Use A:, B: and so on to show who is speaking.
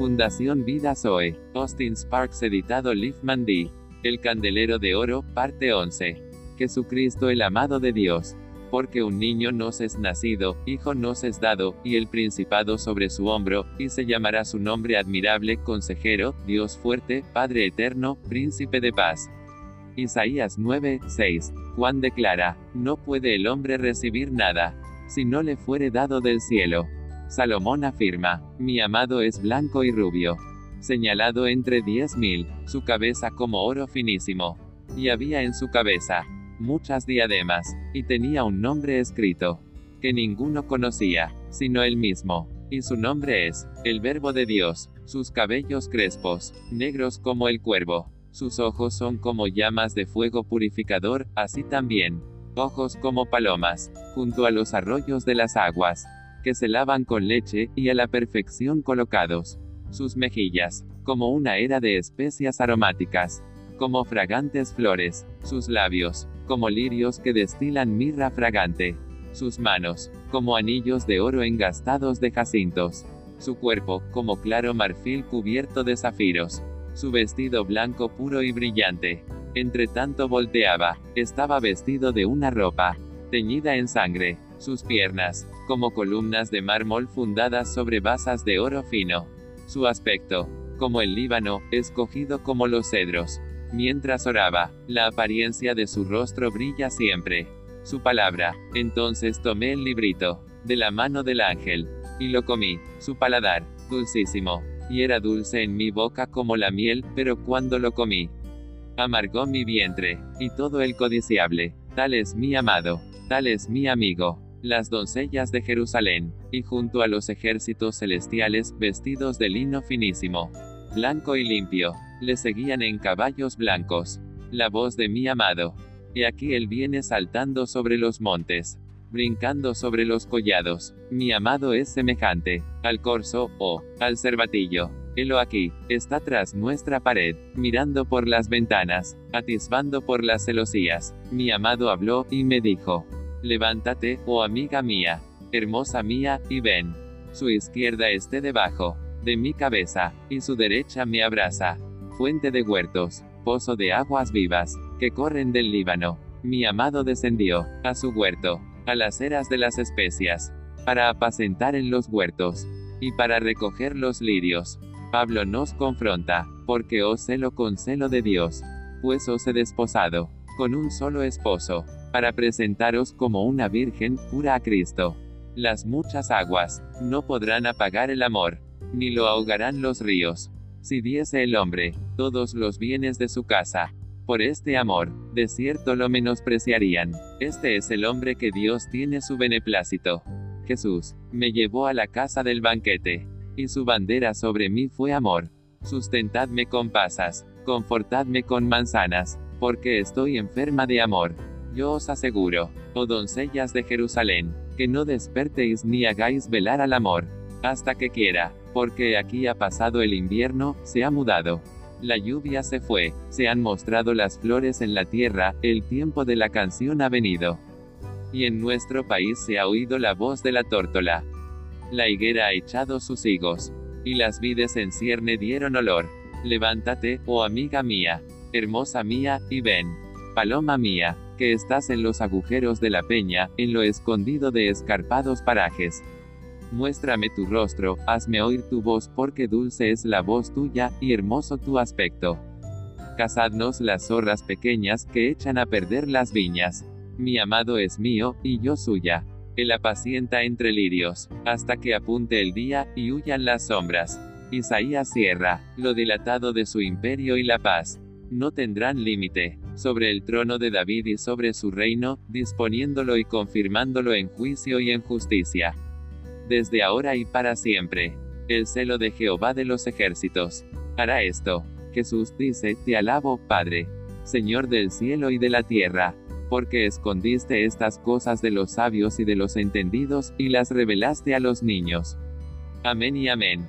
A: Fundación Vida Zoe. Austin Sparks editado Liefman D. El Candelero de Oro, parte 11. Jesucristo el amado de Dios. Porque un niño nos es nacido, hijo nos es dado, y el principado sobre su hombro, y se llamará su nombre admirable, consejero, Dios fuerte, Padre eterno, príncipe de paz. Isaías 9, 6. Juan declara, no puede el hombre recibir nada, si no le fuere dado del cielo. Salomón afirma, mi amado es blanco y rubio, señalado entre diez mil, su cabeza como oro finísimo. Y había en su cabeza muchas diademas, y tenía un nombre escrito, que ninguno conocía, sino él mismo. Y su nombre es, el Verbo de Dios, sus cabellos crespos, negros como el cuervo, sus ojos son como llamas de fuego purificador, así también, ojos como palomas, junto a los arroyos de las aguas, que se lavan con leche, y a la perfección colocados. Sus mejillas, como una era de especias aromáticas, como fragantes flores, sus labios, como lirios que destilan mirra fragante, sus manos, como anillos de oro engastados de jacintos, su cuerpo, como claro marfil cubierto de zafiros, su vestido blanco puro y brillante. Entre tanto volteaba, estaba vestido de una ropa, teñida en sangre, sus piernas, como columnas de mármol fundadas sobre basas de oro fino. Su aspecto, como el Líbano, escogido como los cedros. Mientras oraba, la apariencia de su rostro brilla siempre. Su palabra, entonces tomé el librito, de la mano del ángel, y lo comí, su paladar, dulcísimo, y era dulce en mi boca como la miel, pero cuando lo comí, amargó mi vientre, y todo el codiciable, tal es mi amado, tal es mi amigo las doncellas de Jerusalén, y junto a los ejércitos celestiales, vestidos de lino finísimo, blanco y limpio, le seguían en caballos blancos. La voz de mi amado. Y aquí él viene saltando sobre los montes, brincando sobre los collados. Mi amado es semejante al corzo, o al cervatillo. Helo aquí, está tras nuestra pared, mirando por las ventanas, atisbando por las celosías. Mi amado habló, y me dijo, Levántate, oh amiga mía, hermosa mía, y ven. Su izquierda esté debajo de mi cabeza, y su derecha me abraza. Fuente de huertos, pozo de aguas vivas, que corren del Líbano. Mi amado descendió, a su huerto, a las eras de las especias, para apacentar en los huertos, y para recoger los lirios. Pablo nos confronta, porque os celo con celo de Dios, pues os he desposado, con un solo esposo, para presentaros como una virgen pura a Cristo. Las muchas aguas no podrán apagar el amor, ni lo ahogarán los ríos. Si diese el hombre todos los bienes de su casa, por este amor, de cierto lo menospreciarían. Este es el hombre que Dios tiene su beneplácito. Jesús, me llevó a la casa del banquete, y su bandera sobre mí fue amor. Sustentadme con pasas, confortadme con manzanas, porque estoy enferma de amor. Yo os aseguro, oh doncellas de Jerusalén, que no despertéis ni hagáis velar al amor, hasta que quiera, porque aquí ha pasado el invierno, se ha mudado. La lluvia se fue, se han mostrado las flores en la tierra, el tiempo de la canción ha venido. Y en nuestro país se ha oído la voz de la tórtola. La higuera ha echado sus higos, y las vides en cierne dieron olor. Levántate, oh amiga mía, hermosa mía, y ven. Paloma mía, que estás en los agujeros de la peña, en lo escondido de escarpados parajes. Muéstrame tu rostro, hazme oír tu voz, porque dulce es la voz tuya, y hermoso tu aspecto. Cazadnos las zorras pequeñas, que echan a perder las viñas. Mi amado es mío, y yo suya. Él apacienta entre lirios, hasta que apunte el día, y huyan las sombras. Isaías cierra, lo dilatado de su imperio y la paz. No tendrán límite sobre el trono de David y sobre su reino, disponiéndolo y confirmándolo en juicio y en justicia. Desde ahora y para siempre. El celo de Jehová de los ejércitos. Hará esto. Jesús dice, Te alabo, Padre, Señor del cielo y de la tierra, porque escondiste estas cosas de los sabios y de los entendidos, y las revelaste a los niños. Amén y amén.